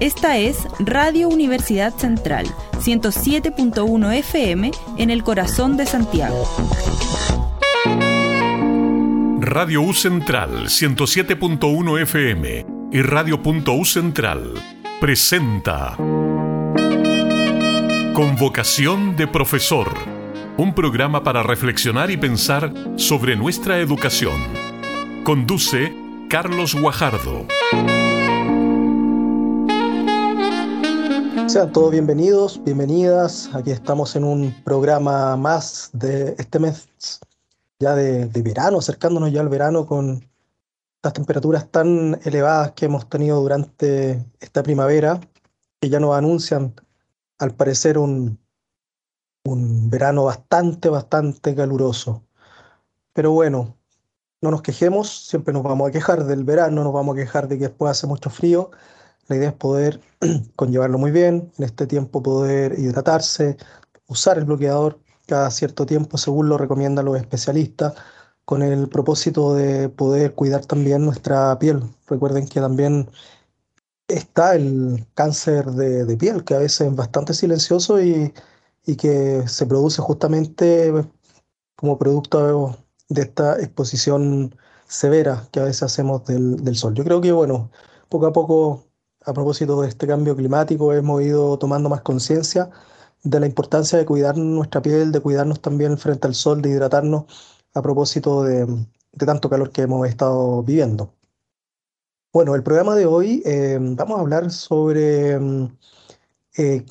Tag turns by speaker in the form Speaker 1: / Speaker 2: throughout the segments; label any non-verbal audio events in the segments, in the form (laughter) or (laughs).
Speaker 1: Esta es Radio Universidad Central, 107.1 FM en el corazón de Santiago.
Speaker 2: Radio U Central, 107.1 FM y Radio.U Central presenta Convocación de Profesor, un programa para reflexionar y pensar sobre nuestra educación. Conduce Carlos Guajardo.
Speaker 3: Sean todos bienvenidos, bienvenidas. Aquí estamos en un programa más de este mes ya de, verano, acercándonos ya al verano con las temperaturas tan elevadas que hemos tenido durante esta primavera, que ya nos anuncian al parecer un, un verano bastante, bastante caluroso. Pero bueno, no nos quejemos, siempre nos vamos a quejar del verano, nos vamos a quejar de que después hace mucho frío, la idea es poder (clears throat) conllevarlo muy bien, en este tiempo poder hidratarse, usar el bloqueador cada cierto tiempo según lo recomiendan los especialistas, con el propósito de poder cuidar también nuestra piel. Recuerden que también está el cáncer de, piel, que a veces es bastante silencioso y, que se produce justamente como producto de esta exposición severa que a veces hacemos del, del sol. Yo creo que, bueno, poco a poco a propósito de este cambio climático, hemos ido tomando más conciencia de la importancia de cuidar nuestra piel, de cuidarnos también frente al sol, de hidratarnos a propósito de, tanto calor que hemos estado viviendo. Bueno, el programa de hoy eh, vamos a hablar sobre mm, eh,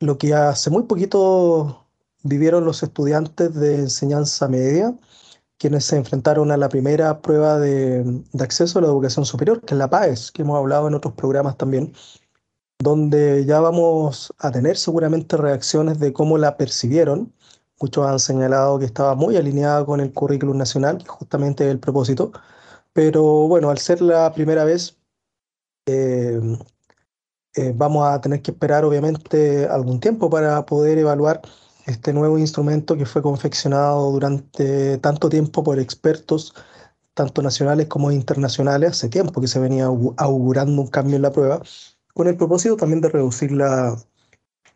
Speaker 3: lo que hace muy poquito vivieron los estudiantes de enseñanza media quienes se enfrentaron a la primera prueba de, acceso a la educación superior, que es la PAES, que hemos hablado en otros programas también, donde ya vamos a tener seguramente reacciones de cómo la percibieron. Muchos han señalado que estaba muy alineada con el currículum nacional, que justamente es el propósito, pero bueno, al ser la primera vez, eh, eh, vamos a tener que esperar obviamente algún tiempo para poder evaluar este nuevo instrumento que fue confeccionado durante tanto tiempo por expertos, tanto nacionales como internacionales, hace tiempo que se venía augurando un cambio en la prueba, con el propósito también de reducir la,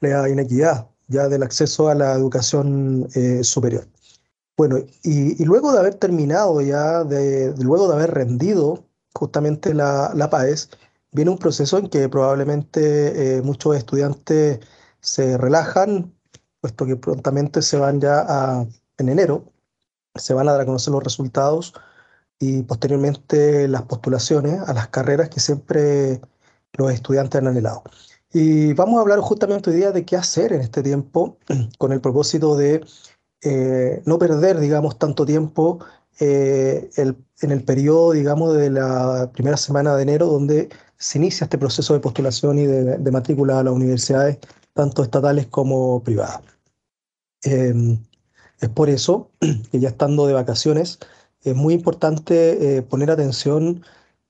Speaker 3: la inequidad ya del acceso a la educación eh, superior. Bueno, y, luego de haber terminado ya, de, luego de haber rendido justamente la, la PAES, viene un proceso en que probablemente eh, muchos estudiantes se relajan, puesto que prontamente se van ya a, en enero, se van a dar a conocer los resultados y posteriormente las postulaciones a las carreras que siempre los estudiantes han anhelado. Y vamos a hablar justamente hoy día de qué hacer en este tiempo (clears throat) con el propósito de eh, no perder, digamos, tanto tiempo eh, en el periodo, digamos, de la primera semana de enero, donde se inicia este proceso de postulación y de, de matrícula a las universidades, tanto estatales como privadas. Em, es por eso (clears throat) que ya estando de vacaciones, es muy importante eh, poner atención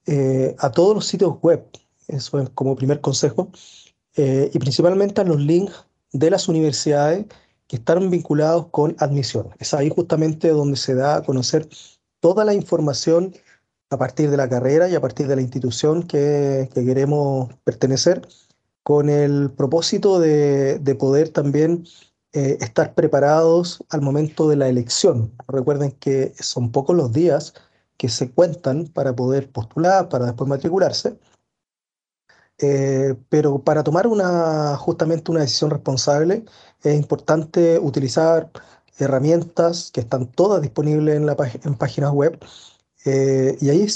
Speaker 3: eh, a todos los sitios web, eso es como primer consejo, eh, y principalmente a los links de las universidades que están vinculados con admisión. Es ahí justamente donde se da a conocer toda la información a partir de la carrera y a partir de la institución que, queremos pertenecer, con el propósito de, de poder también eh, estar preparados al momento de la elección. Recuerden que son pocos los días que se cuentan para poder postular, para después matricularse. Eh, pero para tomar una, justamente una decisión responsable es importante utilizar herramientas que están todas disponibles en, la, en páginas web. Eh, y ahí,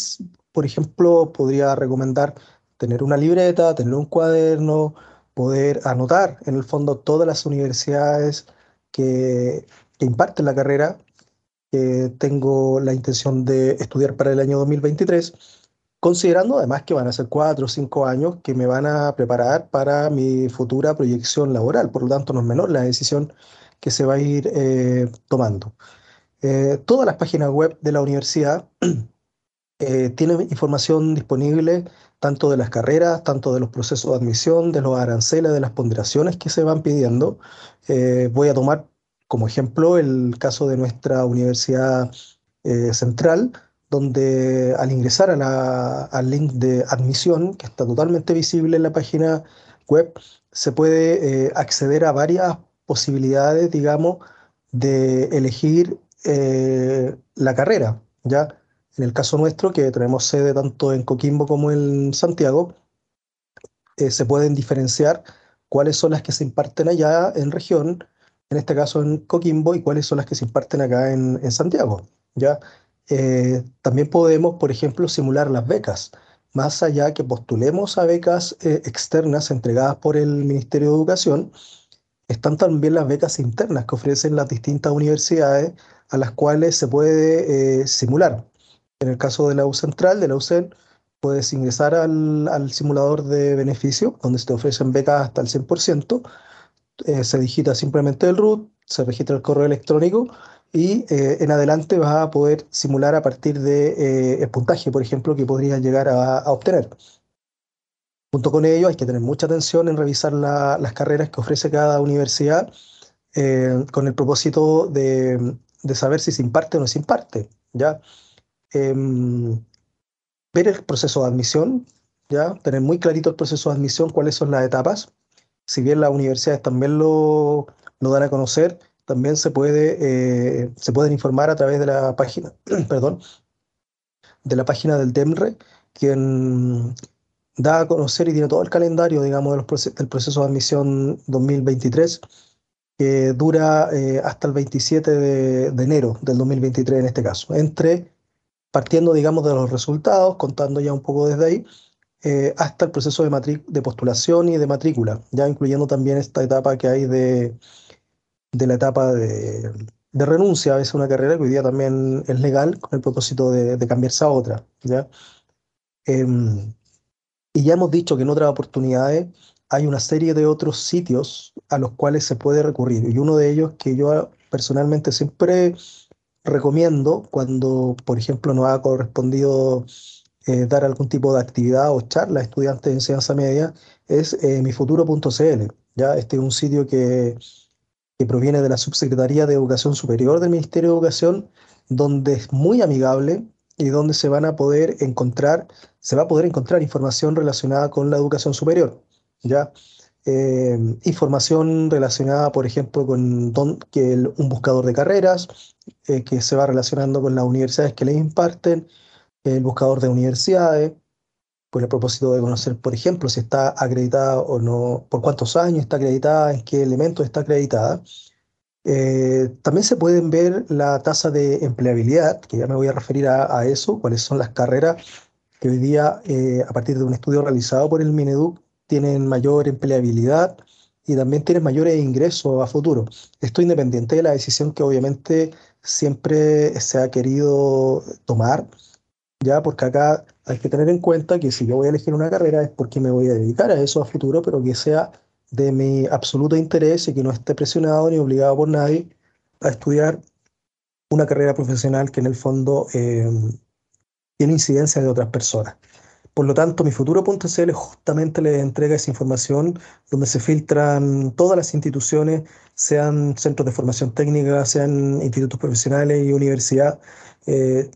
Speaker 3: por ejemplo, podría recomendar tener una libreta, tener un cuaderno, poder anotar en el fondo todas las universidades que, imparten la carrera que tengo la intención de estudiar para el año 2023, considerando además que van a ser cuatro o cinco años que me van a preparar para mi futura proyección laboral. Por lo tanto, no es menor la decisión que se va a ir eh, tomando. Eh, todas las páginas web de la universidad (clears throat) eh, tienen información disponible tanto de las carreras, tanto de los procesos de admisión, de los aranceles, de las ponderaciones que se van pidiendo. Eh, voy a tomar como ejemplo el caso de nuestra Universidad eh, Central, donde al ingresar al link de admisión, que está totalmente visible en la página web, se puede eh, acceder a varias posibilidades, digamos, de elegir la carrera, ¿ya? En el caso nuestro, que tenemos sede tanto en Coquimbo como en Santiago, eh, se pueden diferenciar cuáles son las que se imparten allá en región, en este caso en Coquimbo, y cuáles son las que se imparten acá en, Santiago. ¿ya? Eh, también podemos, por ejemplo, simular las becas, más allá que postulemos a becas eh, externas entregadas por el Ministerio de Educación, están también las becas internas que ofrecen las distintas universidades a las cuales se puede simular. En el caso de la U Central, de la UCEN, puedes ingresar al, simulador de beneficio, donde se te ofrecen becas hasta el 100%. Eh, se digita simplemente el root, se registra el correo electrónico y eh, en adelante vas a poder simular a partir de, eh, puntaje, por ejemplo, que podrías llegar a, obtener. Junto con ello, hay que tener mucha atención en revisar las carreras que ofrece cada universidad con el propósito de, de, saber si se imparte o no se imparte. ¿ya? Em, ver el proceso de admisión, ¿ya? tener muy clarito el proceso de admisión, cuáles son las etapas. Si bien las universidades también lo, lo dan a conocer, también se, puede, eh, se pueden informar a través de la página, (clears throat) perdón, de la página del DEMRE, quien da a conocer y tiene todo el calendario, digamos, del proceso de admisión 2023, que dura eh, hasta el 27 de, de, enero del 2023 en este caso, entre partiendo, digamos, de los resultados, contando ya un poco desde ahí, eh, hasta el proceso de, de postulación y de matrícula, ya incluyendo también esta etapa que hay de, de la etapa de, de, renuncia a veces una carrera que hoy día también es legal con el propósito de, de cambiarse a otra. ¿ya? Em, y ya hemos dicho que en otras oportunidades hay una serie de otros sitios a los cuales se puede recurrir. Y uno de ellos que yo personalmente siempre recomiendo cuando, por ejemplo, nos ha correspondido eh, dar algún tipo de actividad o charla a estudiantes de enseñanza media, es eh, mifuturo.cl. Este es un sitio que, que proviene de la Subsecretaría de Educación Superior del Ministerio de Educación, donde es muy amigable y donde se van a poder encontrar, se va a poder encontrar información relacionada con la educación superior. ¿ya? Eh, información relacionada, por ejemplo, con que un buscador de carreras, eh, que se va relacionando con las universidades que le imparten, el buscador de universidades, con el propósito de conocer, por ejemplo, si está acreditada o no, por cuántos años está acreditada, en qué elementos está acreditada. Eh, también se pueden ver la tasa de empleabilidad, que ya me voy a referir a, eso, cuáles son las carreras que hoy día, a partir de un estudio realizado por el Mineduc, tienen mayor empleabilidad y también tienen mayores ingresos a futuro. Esto independiente de la decisión que obviamente siempre se ha querido tomar, ya porque acá hay que tener en cuenta que si yo voy a elegir una carrera es porque me voy a dedicar a eso a futuro, pero que sea de mi absoluto interés y que no esté presionado ni obligado por nadie a estudiar una carrera profesional que en el fondo eh, tiene incidencia de otras personas. Por lo tanto, mi futuro.cl justamente le entrega esa información donde se filtran todas las instituciones, sean centros de formación técnica, sean institutos profesionales y universidad, eh,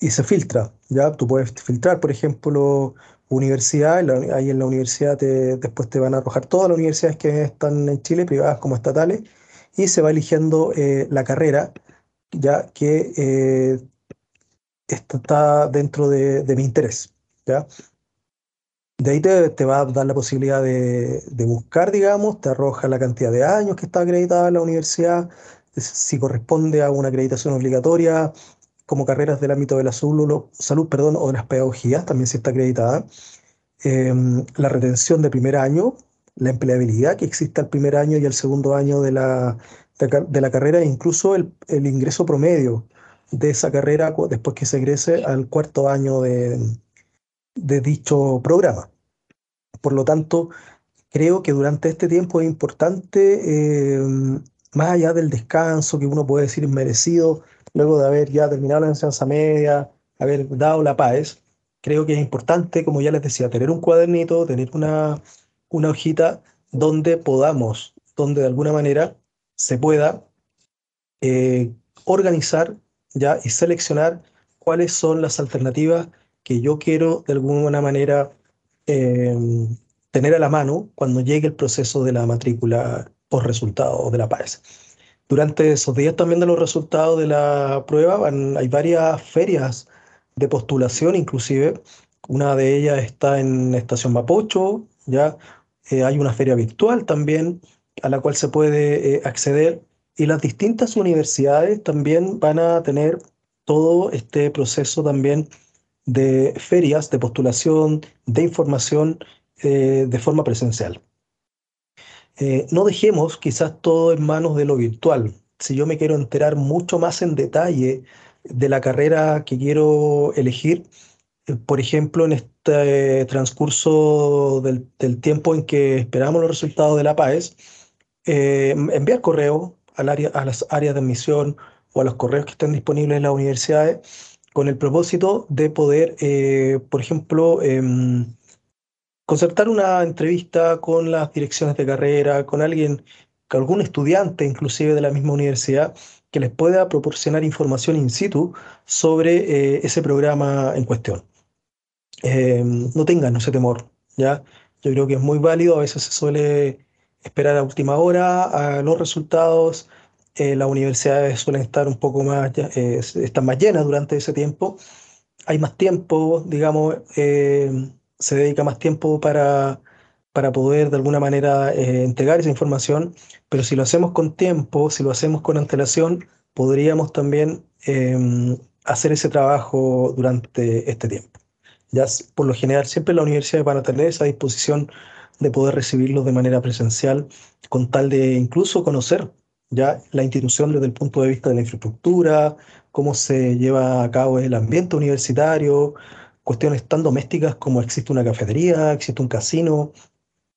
Speaker 3: y se filtra. ¿ya? Tú puedes filtrar, por ejemplo, universidad, ahí en la universidad después te van a arrojar todas las universidades que están en Chile, privadas como estatales, y se va eligiendo eh, la carrera ya que eh, está dentro de mi interés. De ahí te, va a dar la posibilidad de, buscar, digamos, te arroja la cantidad de años que está acreditada la universidad, si corresponde a una acreditación obligatoria, como carreras del ámbito de la salud, salud perdón, o de las pedagogías, también si está acreditada. Em, la retención de primer año, la empleabilidad que existe al primer año y al segundo año de la, de, la carrera, e incluso el, el, ingreso promedio de esa carrera después que se egrese al cuarto año de, de dicho programa. Por lo tanto, creo que durante este tiempo es importante, eh, más allá del descanso que uno puede decir merecido, luego de haber ya terminado la enseñanza media, haber dado la paz, creo que es importante, como ya les decía, tener un cuadernito, tener una, una hojita donde podamos, donde de alguna manera se pueda eh, organizar ya y seleccionar cuáles son las alternativas que yo quiero de alguna manera eh, tener a la mano cuando llegue el proceso de la matrícula por resultado de la PAES. Durante esos días también de los resultados de la prueba hay varias ferias de postulación, inclusive una de ellas está en Estación Mapocho, ya eh, hay una feria virtual también a la cual se puede eh, acceder y las distintas universidades también van a tener todo este proceso también de ferias de postulación, de información eh, de forma presencial. Eh, no dejemos quizás todo en manos de lo virtual. Si yo me quiero enterar mucho más en detalle de la carrera que quiero elegir, eh, por ejemplo, en este transcurso del, tiempo en que esperamos los resultados de la PAES, enviar correo al área, a las áreas de admisión o a los correos que estén disponibles en las universidades con el propósito de poder, eh, por ejemplo, em, concertar una entrevista con las direcciones de carrera, con alguien, con algún estudiante inclusive de la misma universidad, que les pueda proporcionar información in situ sobre eh, ese programa en cuestión. Em, no tengan ese temor, ¿ya? Yo creo que es muy válido, a veces se suele esperar a última hora a los resultados, eh, las universidades suelen estar un poco más, eh, están más llenas durante ese tiempo. Hay más tiempo, digamos, eh, se dedica más tiempo para, para poder de alguna manera entregar esa información, pero si lo hacemos con tiempo, si lo hacemos con antelación, podríamos también em, hacer ese trabajo durante este tiempo. Ya por lo general siempre las universidades van a tener esa disposición de poder recibirlos de manera presencial, con tal de incluso conocer ya la institución desde el punto de vista de la infraestructura, cómo se lleva a cabo el ambiente universitario, cuestiones tan domésticas como existe una cafetería, existe un casino,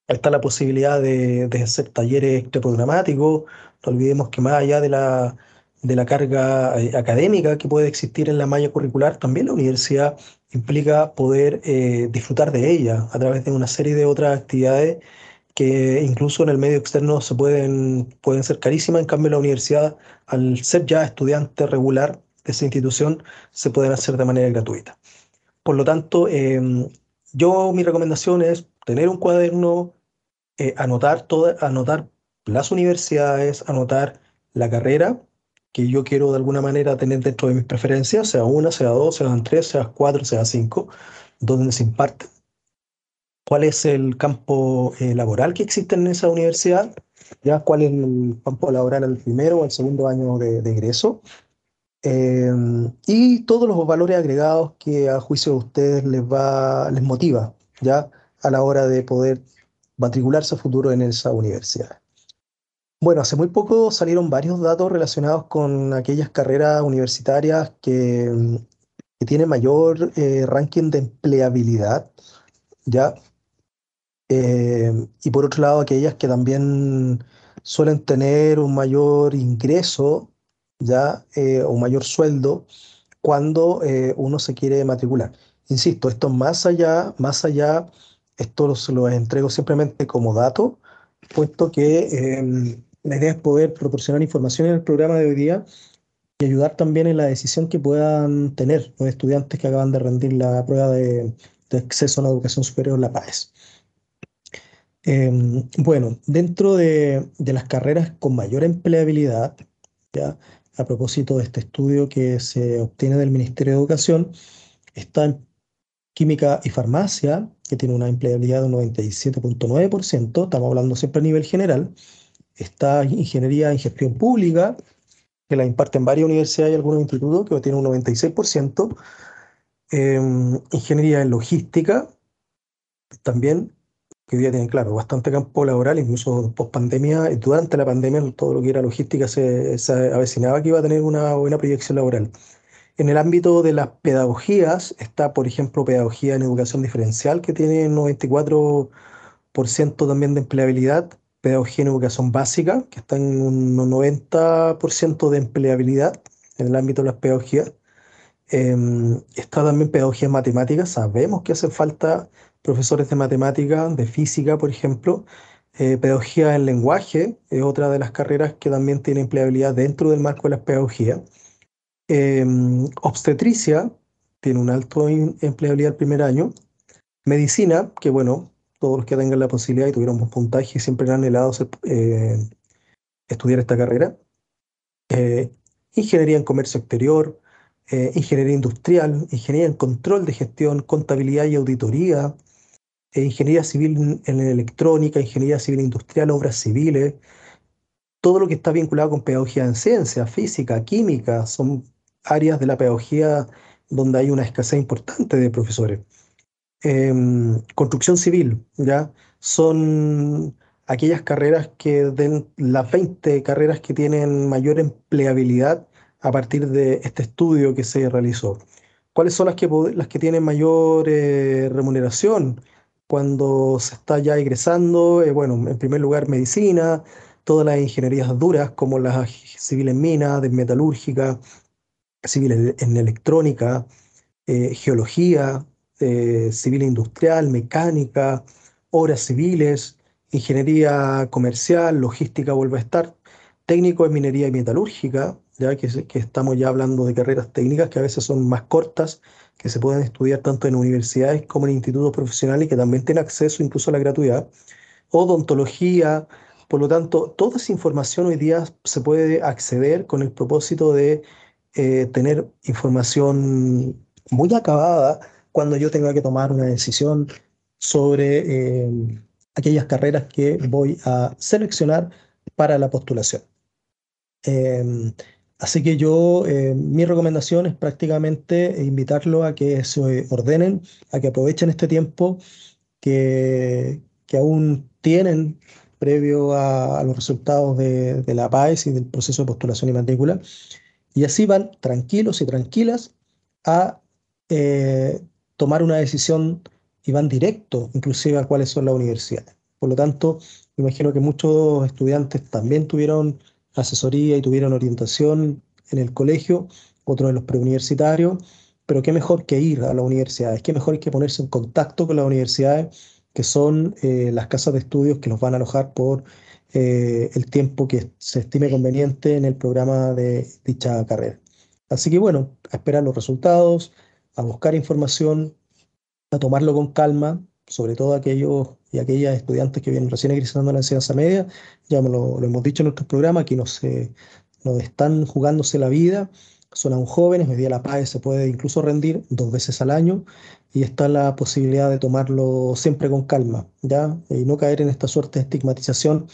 Speaker 3: está la posibilidad de, hacer talleres programáticos, no olvidemos que más allá de la, de la carga eh, académica que puede existir en la malla curricular, también la universidad implica poder eh, disfrutar de ella a través de una serie de otras actividades que incluso en el medio externo se pueden, pueden ser carísimas, en cambio la universidad, al ser ya estudiante regular de esa institución, se pueden hacer de manera gratuita. Por lo tanto, em, yo mi recomendación es tener un cuaderno, eh, anotar, toda, anotar las universidades, anotar la carrera que yo quiero de alguna manera tener dentro de mis preferencias, sea una, sea dos, sean tres, sea cuatro, sea cinco, donde se imparte cuál es el campo eh, laboral que existe en esa universidad, ya cuál es el campo laboral al primero o el segundo año de, ingreso, em, y todos los valores agregados que a juicio de ustedes les, va, les motiva ya a la hora de poder matricularse a futuro en esa universidad. Bueno, hace muy poco salieron varios datos relacionados con aquellas carreras universitarias que, que tienen mayor eh, ranking de empleabilidad, ¿ya? Eh, y por otro lado, aquellas que también suelen tener un mayor ingreso, ya, eh, o mayor sueldo cuando eh, uno se quiere matricular. Insisto, esto más allá, más allá, esto lo, lo entrego simplemente como dato, puesto que em, la idea es poder proporcionar información en el programa de hoy día y ayudar también en la decisión que puedan tener los estudiantes que acaban de rendir la prueba de, acceso a la educación superior, la PAES. Em, bueno, dentro de, las carreras con mayor empleabilidad, ya a propósito de este estudio que se obtiene del Ministerio de Educación, está química y farmacia, que tiene una empleabilidad de un 97.9%, estamos hablando siempre a nivel general. Está ingeniería en gestión pública, que la imparten varias universidades y algunos institutos, que tiene un 96%. Em, ingeniería en logística, también que hoy día tienen, claro, bastante campo laboral, incluso post pandemia, durante la pandemia todo lo que era logística se, avecinaba que iba a tener una buena proyección laboral. En el ámbito de las pedagogías está, por ejemplo, pedagogía en educación diferencial, que tiene un 94% también de empleabilidad, pedagogía en educación básica, que está en un 90% de empleabilidad en el ámbito de las pedagogías. Em, está también pedagogía en matemáticas, sabemos que hace falta profesores de matemática, de física, por ejemplo. Eh, pedagogía en lenguaje es otra de las carreras que también tiene empleabilidad dentro del marco de la pedagogía. Em, obstetricia tiene un alto empleabilidad el primer año. Medicina, que bueno, todos los que tengan la posibilidad y tuvieron buen puntaje siempre han anhelado eh, estudiar esta carrera. Eh, ingeniería en comercio exterior, ingeniería industrial, ingeniería en control de gestión, contabilidad y auditoría, ingeniería civil en electrónica, ingeniería civil industrial, obras civiles, todo lo que está vinculado con pedagogía en ciencia, física, química, son áreas de la pedagogía donde hay una escasez importante de profesores. Em, construcción civil, ¿ya? Son aquellas carreras que den las 20 carreras que tienen mayor empleabilidad a partir de este estudio que se realizó. ¿Cuáles son las que, las que tienen mayor eh, remuneración cuando se está ya egresando? Eh, bueno, en primer lugar, medicina, todas las ingenierías duras como las civiles en minas, de metalúrgica, civil en electrónica, eh, geología, eh, civil industrial, mecánica, obras civiles, ingeniería comercial, logística vuelve a estar, técnico en minería y metalúrgica, ya que, que estamos ya hablando de carreras técnicas que a veces son más cortas, que se pueden estudiar tanto en universidades como en institutos profesionales y que también tienen acceso incluso a la gratuidad, odontología, por lo tanto, toda esa información hoy día se puede acceder con el propósito de eh, tener información muy acabada cuando yo tenga que tomar una decisión sobre eh, aquellas carreras que voy a seleccionar para la postulación. Em, así que yo, eh, mi recomendación es prácticamente invitarlo a que se ordenen, a que aprovechen este tiempo que, que aún tienen previo a, los resultados de, la PAES y del proceso de postulación y matrícula y así van tranquilos y tranquilas a eh, tomar una decisión y van directo inclusive a cuáles son las universidades. Por lo tanto, imagino que muchos estudiantes también tuvieron asesoría y tuvieron orientación en el colegio, otros en los preuniversitarios, pero qué mejor que ir a las universidades, qué mejor que ponerse en contacto con las universidades, que son eh, las casas de estudios que los van a alojar por eh, el tiempo que se estime conveniente en el programa de dicha carrera. Así que bueno, a esperar los resultados, a buscar información, a tomarlo con calma, sobre todo aquellos y aquellas estudiantes que vienen recién egresando a la enseñanza media, ya lo, hemos dicho en nuestros programas, que nos, nos están jugándose la vida, son aún jóvenes, hoy día la PAE se puede incluso rendir dos veces al año y está la posibilidad de tomarlo siempre con calma, ¿ya? Y no caer en esta suerte de estigmatización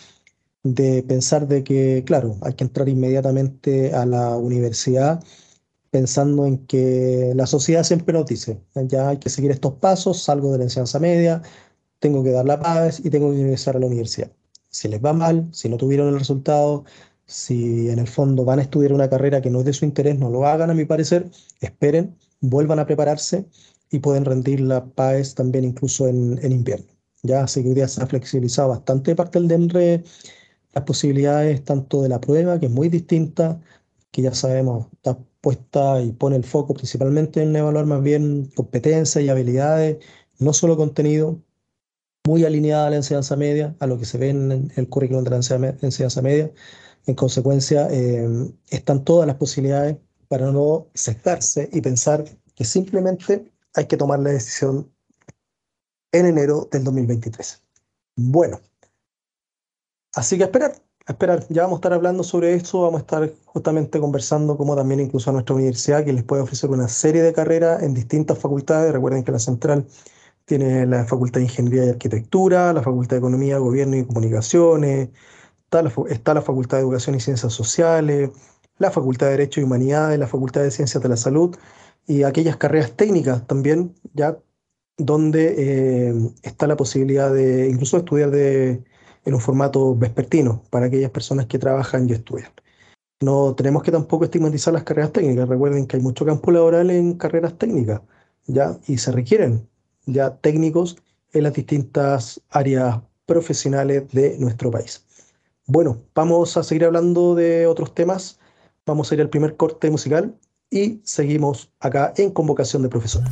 Speaker 3: de pensar de que, claro, hay que entrar inmediatamente a la universidad pensando en que la sociedad siempre nos dice, ya hay que seguir estos pasos, salgo de la enseñanza media, tengo que dar la paz y tengo que ingresar a la universidad. Si les va mal, si no tuvieron el resultado, si en el fondo van a estudiar una carrera que no es de su interés, no lo hagan a mi parecer, esperen, vuelvan a prepararse y pueden rendir la PAES también incluso en, en invierno. Ya, así que hoy día se ha flexibilizado bastante parte del DEMRE las posibilidades tanto de la prueba, que es muy distinta, que ya sabemos, está puesta y pone el foco principalmente en evaluar más bien competencias y habilidades, no solo contenido, muy alineada a la enseñanza media, a lo que se ve en el currículum de la enseñanza media. En consecuencia, eh, están todas las posibilidades para no sesgarse y pensar que simplemente hay que tomar la decisión en enero del 2023. Bueno, Así que esperar, esperar. Ya vamos a estar hablando sobre esto, vamos a estar justamente conversando como también incluso a nuestra universidad que les puede ofrecer una serie de carreras en distintas facultades. Recuerden que la central tiene la Facultad de Ingeniería y Arquitectura, la Facultad de Economía, Gobierno y Comunicaciones, está la, Facultad de Educación y Ciencias Sociales, la Facultad de Derecho y Humanidades, la Facultad de Ciencias de la Salud y aquellas carreras técnicas también, ya donde eh, está la posibilidad de incluso estudiar de en un formato vespertino para aquellas personas que trabajan y estudian. No tenemos que tampoco estigmatizar las carreras técnicas. Recuerden que hay mucho campo laboral en carreras técnicas, ¿ya? Y se requieren ya técnicos en las distintas áreas profesionales de nuestro país. Bueno, vamos a seguir hablando de otros temas. Vamos a ir al primer corte musical y seguimos acá en convocación de profesores.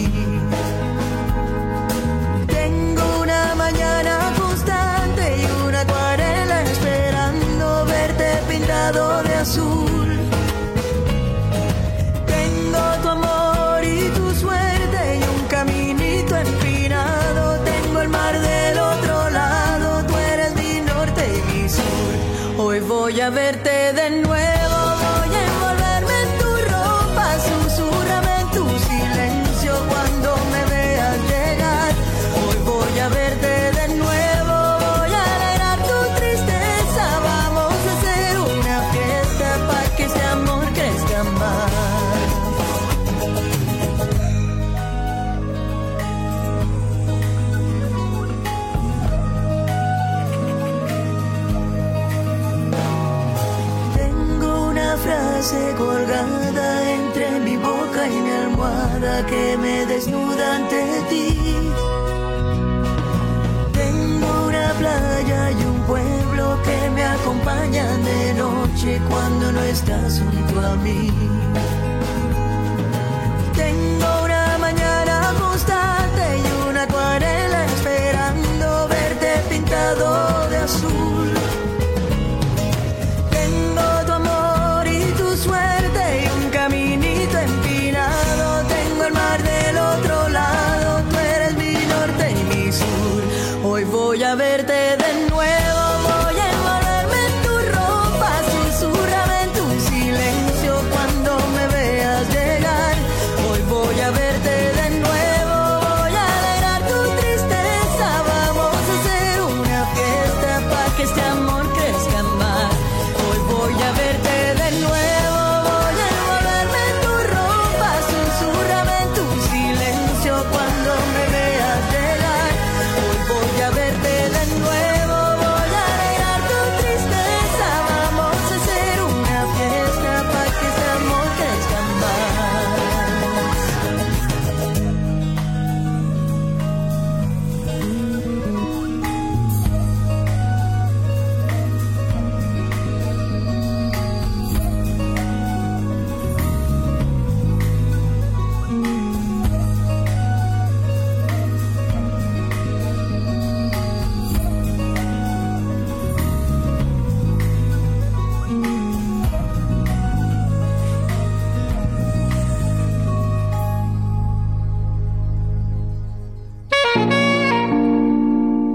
Speaker 4: Noche cuando no estás junto a mí.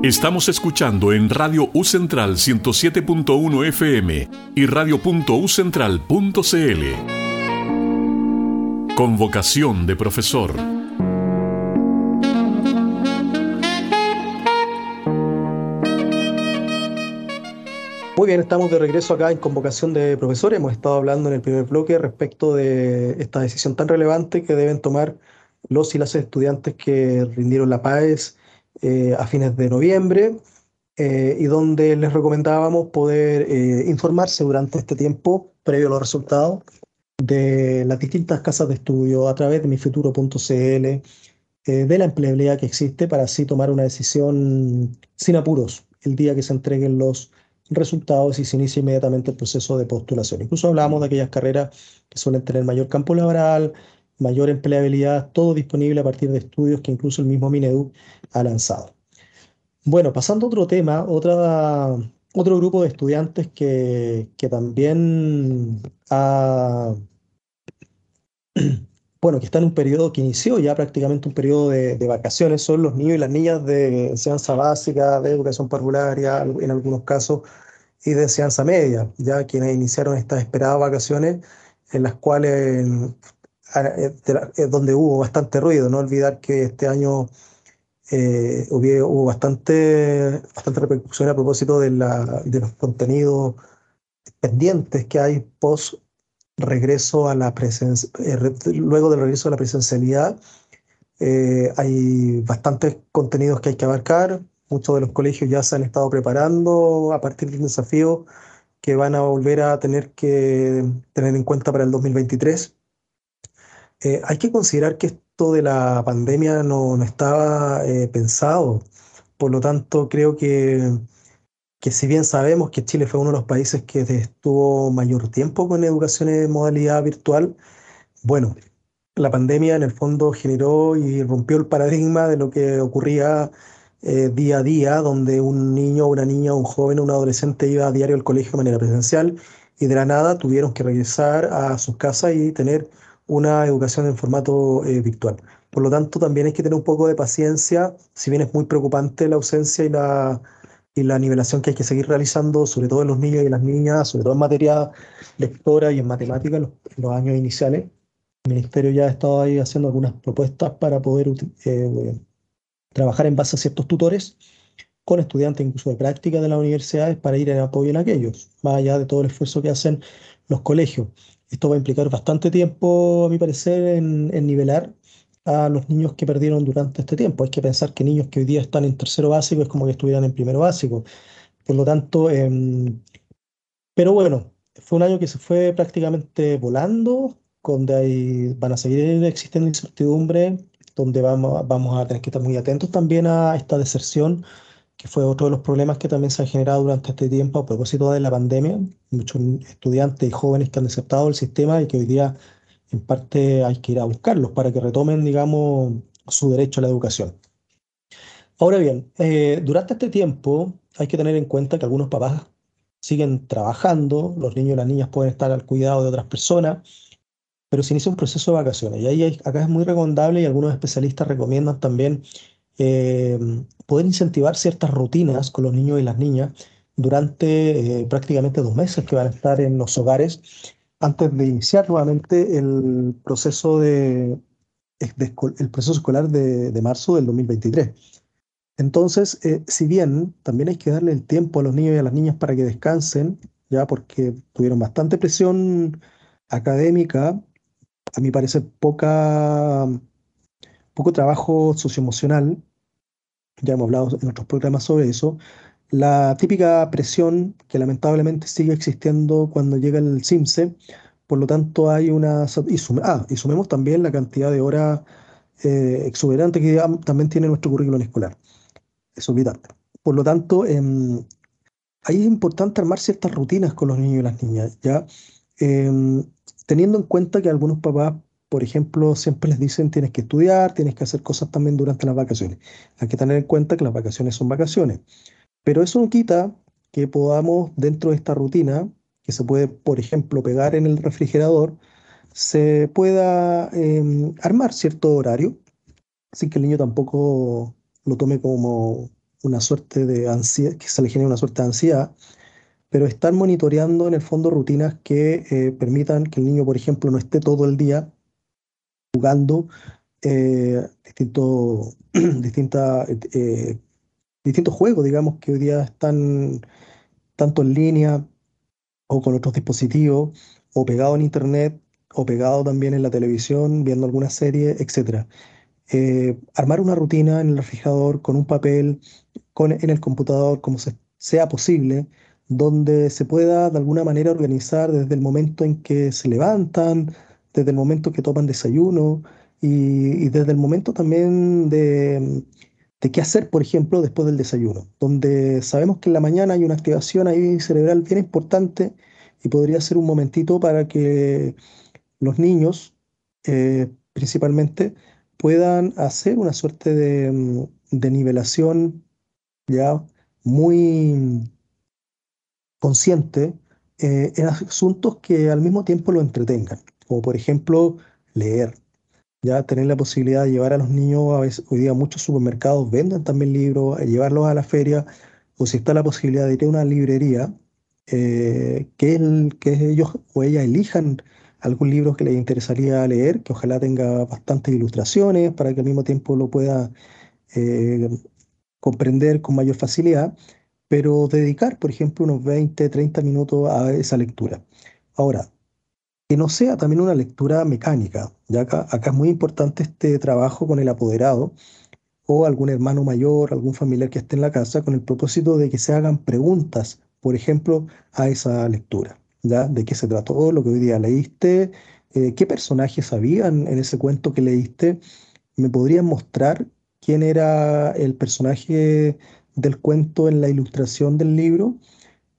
Speaker 2: Estamos escuchando en Radio U Central 107.1 FM y radio.ucentral.cl. Convocación de profesor.
Speaker 3: Muy bien, estamos de regreso acá en convocación de profesores. Hemos estado hablando en el primer bloque respecto de esta decisión tan relevante que deben tomar los y las estudiantes que rindieron la PAES eh, a fines de noviembre eh, y donde les recomendábamos poder eh, informarse durante este tiempo previo a los resultados de las distintas casas de estudio a través de mifuturo.cl, eh, de la empleabilidad que existe para así tomar una decisión sin apuros el día que se entreguen los resultados y se inicia inmediatamente el proceso de postulación. Incluso hablamos de aquellas carreras que suelen tener mayor campo laboral, mayor empleabilidad, todo disponible a partir de estudios que incluso el mismo Minedu ha lanzado. Bueno, pasando a otro tema, otro grupo de estudiantes que, que también ha, (clears throat) bueno, que está en un periodo que inició ya prácticamente un periodo de, vacaciones, son los niños y las niñas de enseñanza básica, de educación parvularia, en algunos casos, y de enseñanza media, ya quienes iniciaron estas esperadas vacaciones en las cuales es donde hubo bastante ruido. No olvidar que este año eh, hubo, hubo, bastante, bastante repercusión a propósito de, la, de los contenidos pendientes que hay post regreso a la presencia, eh, luego del regreso a la presencialidad Eh, hay bastantes contenidos que hay que abarcar. Muchos de los colegios ya se han estado preparando a partir del desafío que van a volver a tener que tener en cuenta para el 2023. Eh, hay que considerar que esto de la pandemia no, estaba eh, pensado. Por lo tanto, creo que, que si bien sabemos que Chile fue uno de los países que estuvo mayor tiempo con educación en modalidad virtual, bueno, la pandemia en el fondo generó y rompió el paradigma de lo que ocurría eh, día a día, donde un niño, una niña, un joven, un adolescente iba a diario al colegio de manera presencial y de la nada tuvieron que regresar a sus casas y tener una educación en formato eh, virtual. Por lo tanto, también hay que tener un poco de paciencia, si bien es muy preocupante la ausencia y la, y la nivelación que hay que seguir realizando, sobre todo en los niños y las niñas, sobre todo en materia lectora y en matemáticas, en los, años iniciales. El Ministerio ya ha estado ahí haciendo algunas propuestas para poder eh, trabajar en base a ciertos tutores con estudiantes incluso de práctica de las universidades para ir en apoyo en aquellos, más allá de todo el esfuerzo que hacen los colegios. Esto va a implicar bastante tiempo, a mi parecer, en, nivelar a los niños que perdieron durante este tiempo. Hay que pensar que niños que hoy día están en tercero básico es como que estuvieran en primero básico. Por lo tanto, em, pero bueno, fue un año que se fue prácticamente volando, donde hay, van a seguir existiendo incertidumbres, donde vamos, vamos a tener que estar muy atentos también a esta deserción fue otro de los problemas que también se han generado durante este tiempo a propósito de la pandemia. Muchos estudiantes y jóvenes que han desertado el sistema y que hoy día en parte hay que ir a buscarlos para que retomen, digamos, su derecho a la educación. Ahora bien, eh, durante este tiempo hay que tener en cuenta que algunos papás siguen trabajando, los niños y las niñas pueden estar al cuidado de otras personas, pero se inicia un proceso de vacaciones. Y ahí acá es muy recomendable y algunos especialistas recomiendan también eh, poder incentivar ciertas rutinas con los niños y las niñas durante eh, prácticamente dos meses que van a estar en los hogares antes de iniciar nuevamente el proceso, de, el proceso escolar de, marzo del 2023. Entonces, eh, si bien también hay que darle el tiempo a los niños y a las niñas para que descansen, ya porque tuvieron bastante presión académica, a mi parece poca, poco trabajo socioemocional, ya hemos hablado en otros programas sobre eso, la típica presión que lamentablemente sigue existiendo cuando llega el CIMSE, por lo tanto hay una... Y, ah, y sumemos también la cantidad de horas eh, que también tiene nuestro currículum escolar. Es olvidante. Por lo tanto, em, ahí es importante armar ciertas rutinas con los niños y las niñas, ¿ya? Em, teniendo en cuenta que algunos papás por ejemplo, siempre les dicen tienes que estudiar, tienes que hacer cosas también durante las vacaciones. Hay que tener en cuenta que las vacaciones son vacaciones. Pero eso no quita que podamos, dentro de esta rutina, que se puede, por ejemplo, pegar en el refrigerador, se pueda em, armar cierto horario, sin que el niño tampoco lo tome como una suerte de ansiedad, que se le genere una suerte de ansiedad, pero estar monitoreando en el fondo rutinas que eh, permitan que el niño, por ejemplo, no esté todo el día jugando eh, distintos (clears throat) eh, distintos juegos, digamos, que hoy día están tanto en línea o con otros dispositivos, o pegado en internet, o pegado también en la televisión, viendo alguna serie, etc. Eh, armar una rutina en el refrigerador con un papel, con, en el computador, como sea posible, donde se pueda de alguna manera organizar desde el momento en que se levantan, desde el momento que toman desayuno y, desde el momento también de, qué hacer, por ejemplo, después del desayuno, donde sabemos que en la mañana hay una activación ahí cerebral bien importante y podría ser un momentito para que los niños, eh, principalmente, puedan hacer una suerte de, nivelación ya muy consciente eh, en asuntos que al mismo tiempo lo entretengan como por ejemplo leer. Ya tener la posibilidad de llevar a los niños, a veces, hoy día muchos supermercados venden también libros, eh, llevarlos a la feria, o si está la posibilidad de ir a una librería, eh, que, que ellos o ellas elijan algún libro que les interesaría leer, que ojalá tenga bastantes ilustraciones para que al mismo tiempo lo pueda eh, comprender con mayor facilidad, pero dedicar, por ejemplo, unos 20, 30 minutos a esa lectura. Ahora, que no sea también una lectura mecánica. Ya acá, es muy importante este trabajo con el apoderado o algún hermano mayor, algún familiar que esté en la casa, con el propósito de que se hagan preguntas, por ejemplo, a esa lectura. ¿ya? ¿De qué se trató? Lo que hoy día leíste, eh, qué personajes habían en ese cuento que leíste. ¿Me podrían mostrar quién era el personaje del cuento en la ilustración del libro?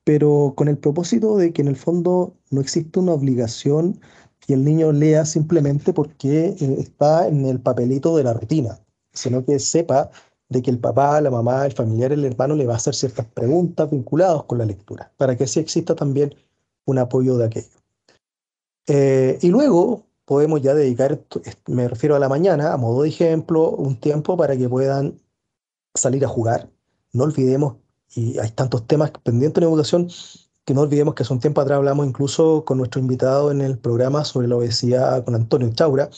Speaker 3: Pero con el propósito de que en el fondo no existe una obligación que el niño lea simplemente porque eh, está en el papelito de la rutina, sino que sepa de que el papá, la mamá, el familiar, el hermano le va a hacer ciertas preguntas vinculadas con la lectura, para que así exista también un apoyo de aquello. Eh, y luego podemos ya dedicar, me refiero a la mañana, a modo de ejemplo, un tiempo para que puedan salir a jugar. No olvidemos, y hay tantos temas pendientes en educación, que no olvidemos que hace un tiempo atrás hablamos incluso con nuestro invitado en el programa sobre la obesidad, con Antonio Chaura,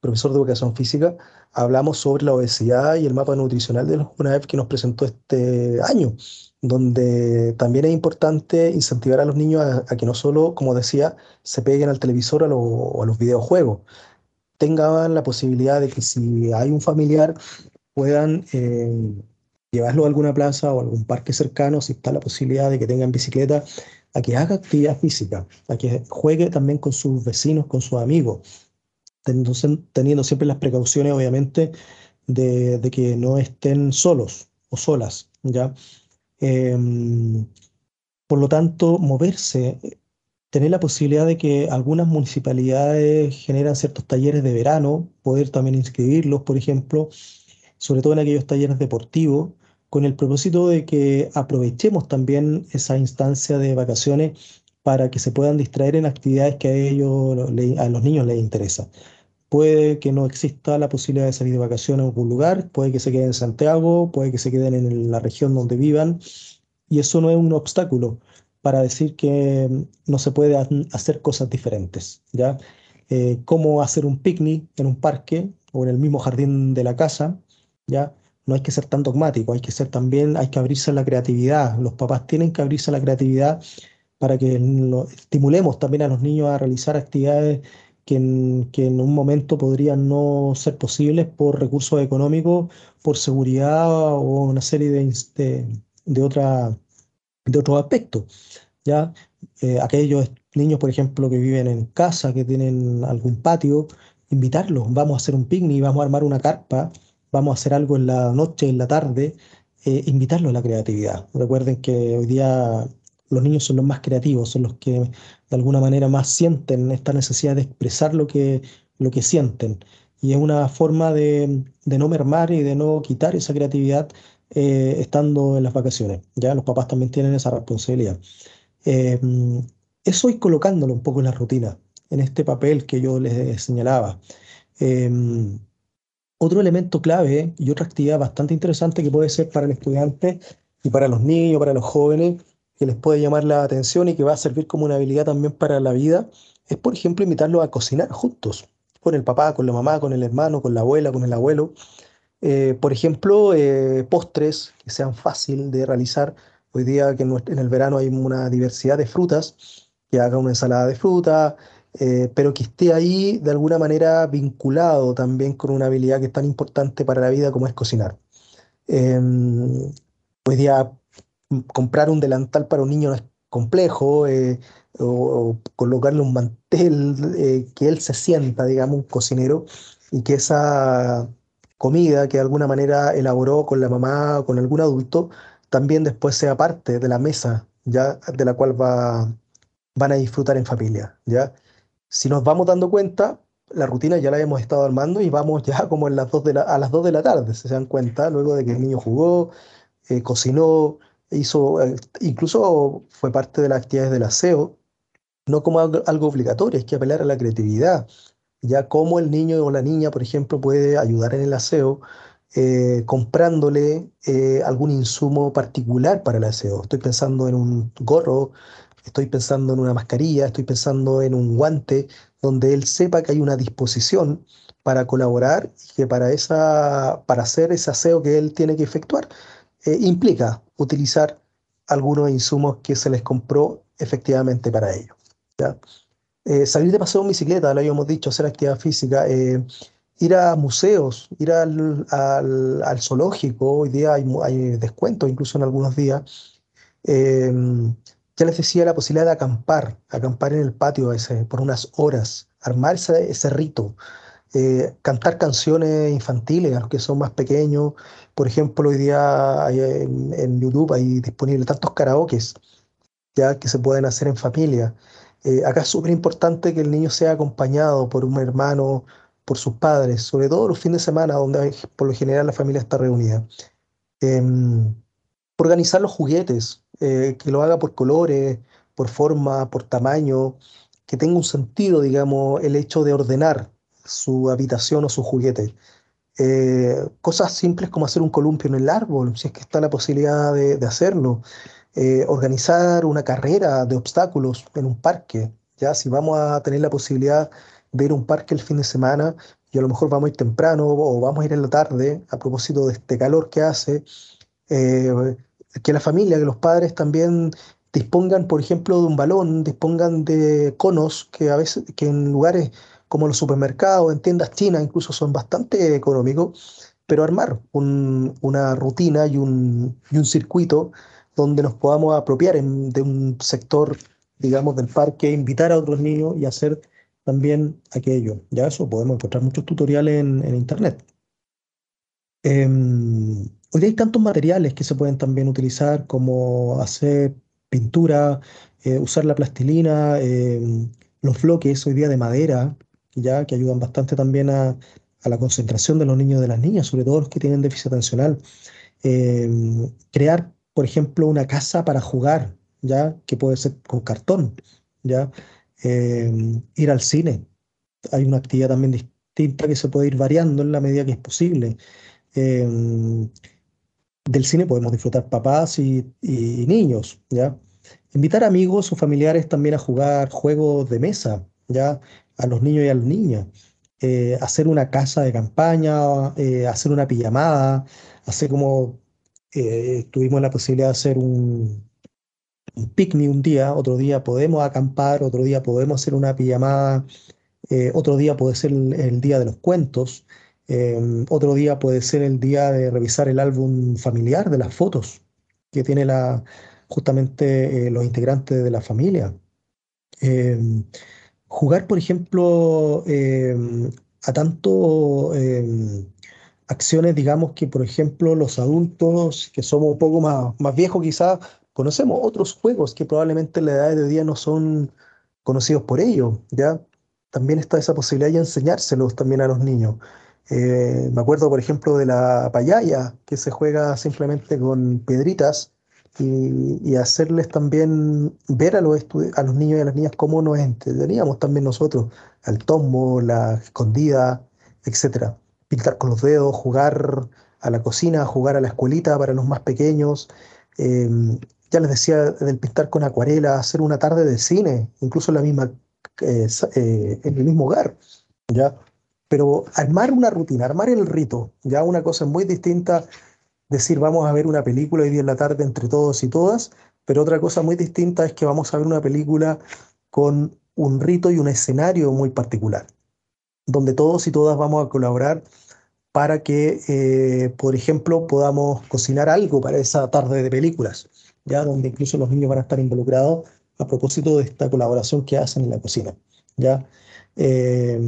Speaker 3: profesor de educación física, hablamos sobre la obesidad y el mapa nutricional de los UNAEP que nos presentó este año donde también es importante incentivar a los niños a, que no solo, como decía, se peguen al televisor o a los videojuegos, tengan la posibilidad de que si hay un familiar puedan eh, llevarlo a alguna plaza o algún parque cercano, si está la posibilidad de que tengan bicicleta, a que haga actividad física, a que juegue también con sus vecinos, con sus amigos, teniendo, siempre las precauciones, obviamente, de, de que no estén solos o solas, ¿ya? Em, por lo tanto, moverse, tener la posibilidad de que algunas municipalidades generan ciertos talleres de verano, poder también inscribirlos, por ejemplo, sobre todo en aquellos talleres deportivos, con el propósito de que aprovechemos también esa instancia de vacaciones para que se puedan distraer en actividades que a ellos, a los niños les interesa. Puede que no exista la posibilidad de salir de vacaciones a algún lugar, puede que se queden en Santiago, puede que se queden en la región donde vivan, y eso no es un obstáculo para decir que no se puede hacer cosas diferentes, ¿ya? Eh, cómo hacer un picnic en un parque o en el mismo jardín de la casa, ¿ya? No hay que ser tan dogmático, hay que ser también, hay que abrirse a la creatividad. Los papás tienen que abrirse a la creatividad para que estimulemos también a los niños a realizar actividades que en, un momento podrían no ser posibles por recursos económicos, por seguridad o una serie de, de, de, otra, de otros aspectos. ¿ya? Eh, aquellos niños, por ejemplo, que viven en casa, que tienen algún patio, invitarlos, vamos a hacer un picnic, vamos a armar una carpa, vamos a hacer algo en la noche, en la tarde, eh, invitarlos a la creatividad. Recuerden que hoy día los niños son los más creativos, son los que de alguna manera más sienten esta necesidad de expresar lo que, lo que sienten. Y es una forma de, no mermar y de no quitar esa creatividad eh, estando en las vacaciones. Ya los papás también tienen esa responsabilidad. Eh, eso es colocándolo un poco en la rutina, en este papel que yo les señalaba. Eh, otro elemento clave y otra actividad bastante interesante que puede ser para el estudiante y para los niños, para los jóvenes, que les puede llamar la atención y que va a servir como una habilidad también para la vida, es por ejemplo invitarlos a cocinar juntos, con el papá, con la mamá, con el hermano, con la abuela, con el abuelo. Eh, por ejemplo, eh, postres que sean fácil de realizar. Hoy día que en, el verano hay una diversidad de frutas, que haga una ensalada de fruta, eh, pero que esté ahí de alguna manera vinculado también con una habilidad que es tan importante para la vida como es cocinar. Em, hoy día comprar un delantal para un niño no es complejo, eh, o, colocarle un mantel, eh, que él se sienta, digamos, un cocinero, y que esa comida que de alguna manera elaboró con la mamá o con algún adulto, también después sea parte de la mesa, ya de la cual va, van a disfrutar en familia, ¿ya? Si nos vamos dando cuenta, la rutina ya la hemos estado armando y vamos ya como en las dos de la, a las 2 de la tarde, se dan cuenta, luego de que el niño jugó, eh, cocinó, hizo, eh, incluso fue parte de las actividades del aseo, no como algo, obligatorio, es que apelar a la creatividad, ya como el niño o la niña, por ejemplo, puede ayudar en el aseo eh, comprándole eh, algún insumo particular para el aseo. Estoy pensando en un gorro, estoy pensando en una mascarilla, estoy pensando en un guante, donde él sepa que hay una disposición para colaborar y que para, esa, para hacer ese aseo que él tiene que efectuar, implica utilizar algunos insumos que se les compró efectivamente para ello. Eh, salir de paseo en bicicleta, lo habíamos dicho, hacer actividad física, eh, ir a museos, ir al, al, zoológico, hoy día hay, hay, descuentos incluso en algunos días. Ya les decía la posibilidad de acampar, acampar en el patio por unas horas, armar ese, rito, eh, cantar canciones infantiles a los que son más pequeños. Por ejemplo, hoy día hay en, YouTube hay disponibles tantos karaokes ya que se pueden hacer en familia. Eh, acá es súper importante que el niño sea acompañado por un hermano, por sus padres, sobre todo los fines de semana, donde por lo general la familia está reunida. Eh, organizar los juguetes, eh, que lo haga por colores, por forma, por tamaño, que tenga un sentido, digamos, el hecho de ordenar su habitación o su juguete. Eh, cosas simples como hacer un columpio en el árbol, si es que está la posibilidad de, hacerlo. Eh, organizar una carrera de obstáculos en un parque, ya si vamos a tener la posibilidad de ir a un parque el fin de semana y a lo mejor vamos a ir temprano o vamos a ir en la tarde a propósito de este calor que hace, eh, que la familia, que los padres también dispongan, por ejemplo, de un balón, dispongan de conos que a veces, que en lugares como los supermercados, en tiendas chinas incluso son bastante económicos, pero armar un, una rutina y un, y un, circuito donde nos podamos apropiar de un sector, digamos, del parque, invitar a otros niños y hacer también aquello. Ya eso podemos encontrar muchos tutoriales en, internet. Eh, hoy hay tantos materiales que se pueden también utilizar como hacer pintura, eh, usar la plastilina, eh, los bloques hoy día de madera, ya que ayudan bastante también a, la concentración de los niños y de las niñas, sobre todo los que tienen déficit atencional. Eh, crear, por ejemplo, una casa para jugar, ya que puede ser con cartón, ir al cine. Hay una actividad también distinta que se puede ir variando en la medida que es posible. Del cine podemos disfrutar papás y, niños, ¿ya? Invitar amigos o familiares también a jugar juegos de mesa, ¿ya? A los niños y a las niñas. Eh, hacer una casa de campaña, eh, hacer una pijamada, hacer como eh, tuvimos la posibilidad de hacer un, picnic un día, otro día podemos acampar, otro día podemos hacer una pijamada, otro día puede ser el día de los cuentos. Eh, otro día puede ser el día de revisar el álbum familiar de las fotos que tiene la, justamente eh, los integrantes de la familia. Eh, jugar, por ejemplo, a tanto acciones, digamos que, por ejemplo, los adultos que somos un poco más, más viejos quizás, conocemos otros juegos que probablemente en la edad de hoy día no son conocidos por ellos, ¿ya? También está esa posibilidad de enseñárselos también a los niños. Eh, me acuerdo, por ejemplo, de la payaya, que se juega simplemente con piedritas y, hacerles también ver a los, niños y a las niñas cómo nos entreteníamos también nosotros, al tombo, la escondida, etc. Pintar con los dedos, jugar a la cocina, jugar a la escuelita para los más pequeños. Eh, ya les decía del pintar con acuarela, hacer una tarde de cine, incluso en la misma, eh, eh, en el mismo hogar, ¿ya? Pero armar una rutina, armar el rito, ya una cosa muy distinta, decir vamos a ver una película hoy día en la tarde entre todos y todas, pero otra cosa muy distinta es que vamos a ver una película con un rito y un escenario muy particular, donde todos y todas vamos a colaborar para que, eh, por ejemplo, podamos cocinar algo para esa tarde de películas, ya donde incluso los niños van a estar involucrados a propósito de esta colaboración que hacen en la cocina, ya. Eh,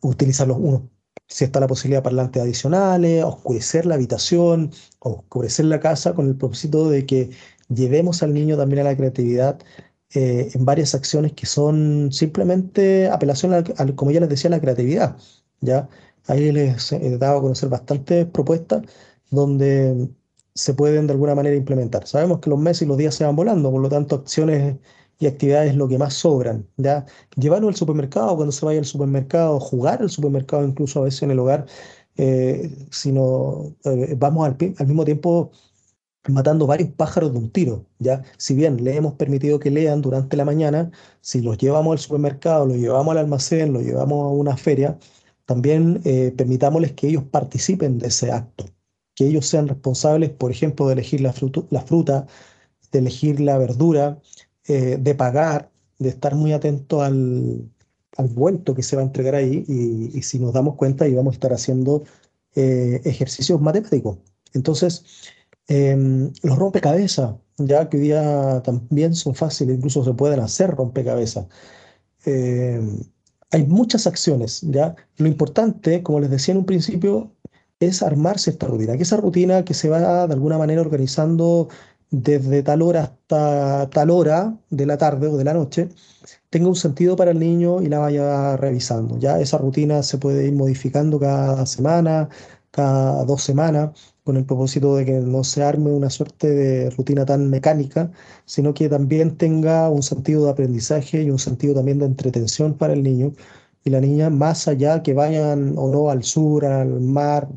Speaker 3: utilizar los unos, si está la posibilidad de parlantes adicionales, oscurecer la habitación, oscurecer la casa con el propósito de que llevemos al niño también a la creatividad eh, en varias acciones que son simplemente apelación, a, como ya les decía, a la creatividad. ¿ya? Ahí les he dado a conocer bastantes propuestas donde se pueden de alguna manera implementar. Sabemos que los meses y los días se van volando, por lo tanto, acciones y actividades lo que más sobran, ¿ya? Llevarlo al supermercado cuando se vaya al supermercado, jugar al supermercado incluso a veces en el hogar, eh, sino eh, vamos al, al, mismo tiempo matando varios pájaros de un tiro, ¿ya? Si bien le hemos permitido que lean durante la mañana, si los llevamos al supermercado, los llevamos al almacén, los llevamos a una feria, también eh, permitámosles que ellos participen de ese acto, que ellos sean responsables, por ejemplo, de elegir la la fruta de elegir la verdura, eh, de pagar, de estar muy atento al, al vuelto que se va a entregar ahí y, si nos damos cuenta y vamos a estar haciendo eh, ejercicios matemáticos. Entonces, em, los rompecabezas, ya que hoy día también son fáciles, incluso se pueden hacer rompecabezas. Em, hay muchas acciones, ¿ya? Lo importante, como les decía en un principio, es armarse esta rutina, que esa rutina que se va de alguna manera organizando desde tal hora hasta tal hora de la tarde o de la noche, tenga un sentido para el niño y la vaya revisando. Ya esa rutina se puede ir modificando cada semana, cada dos semanas, con el propósito de que no se arme una suerte de rutina tan mecánica, sino que también tenga un sentido de aprendizaje y un sentido también de entretención para el niño y la niña, más allá que vayan o no al sur, al mar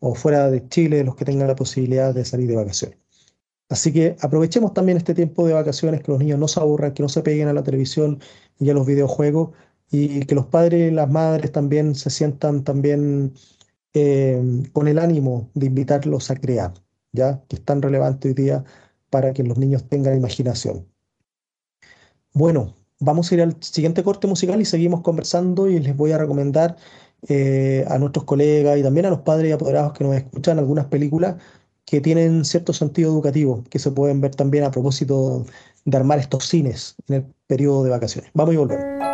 Speaker 3: o fuera de Chile, los que tengan la posibilidad de salir de vacaciones. Así que aprovechemos también este tiempo de vacaciones, que los niños no se aburran, que no se peguen a la televisión y a los videojuegos, y que los padres y las madres también se sientan también eh, con el ánimo de invitarlos a crear, ¿ya? Que es tan relevante hoy día para que los niños tengan imaginación. Bueno, vamos a ir al siguiente corte musical y seguimos conversando y les voy a recomendar eh, a nuestros colegas y también a los padres y apoderados que nos escuchan algunas películas que tienen cierto sentido educativo, que se pueden ver también a propósito de armar estos cines en el periodo de vacaciones. Vamos y volvemos.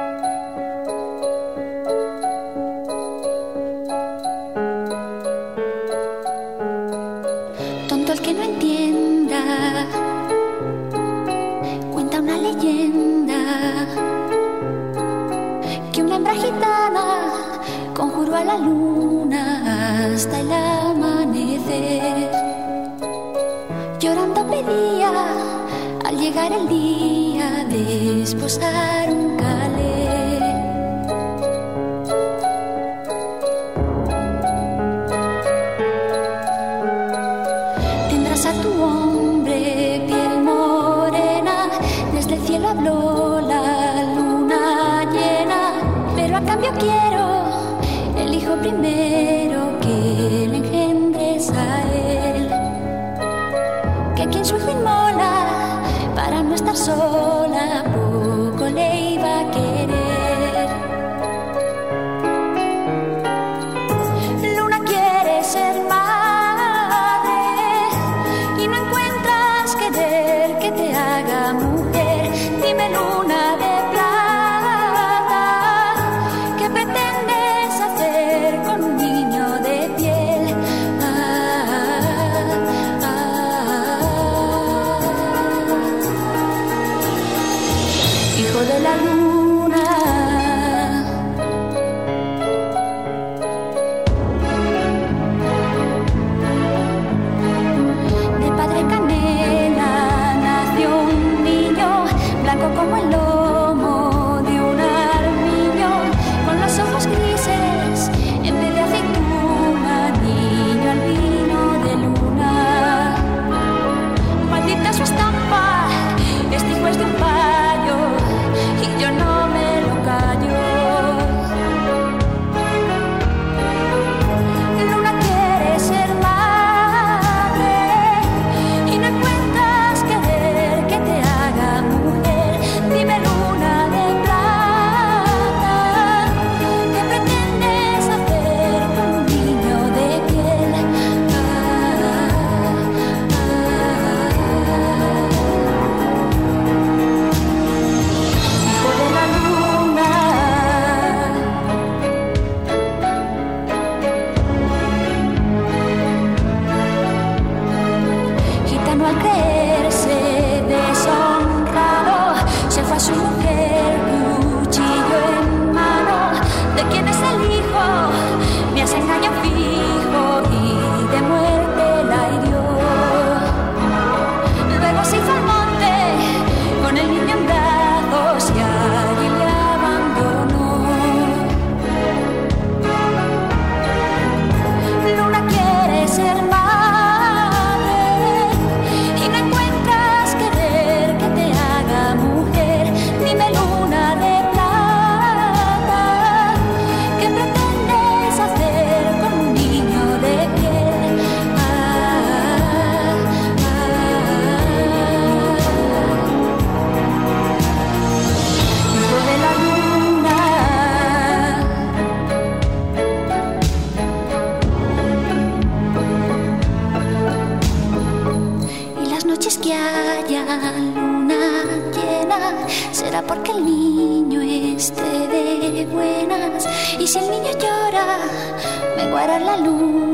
Speaker 5: Guarda la luna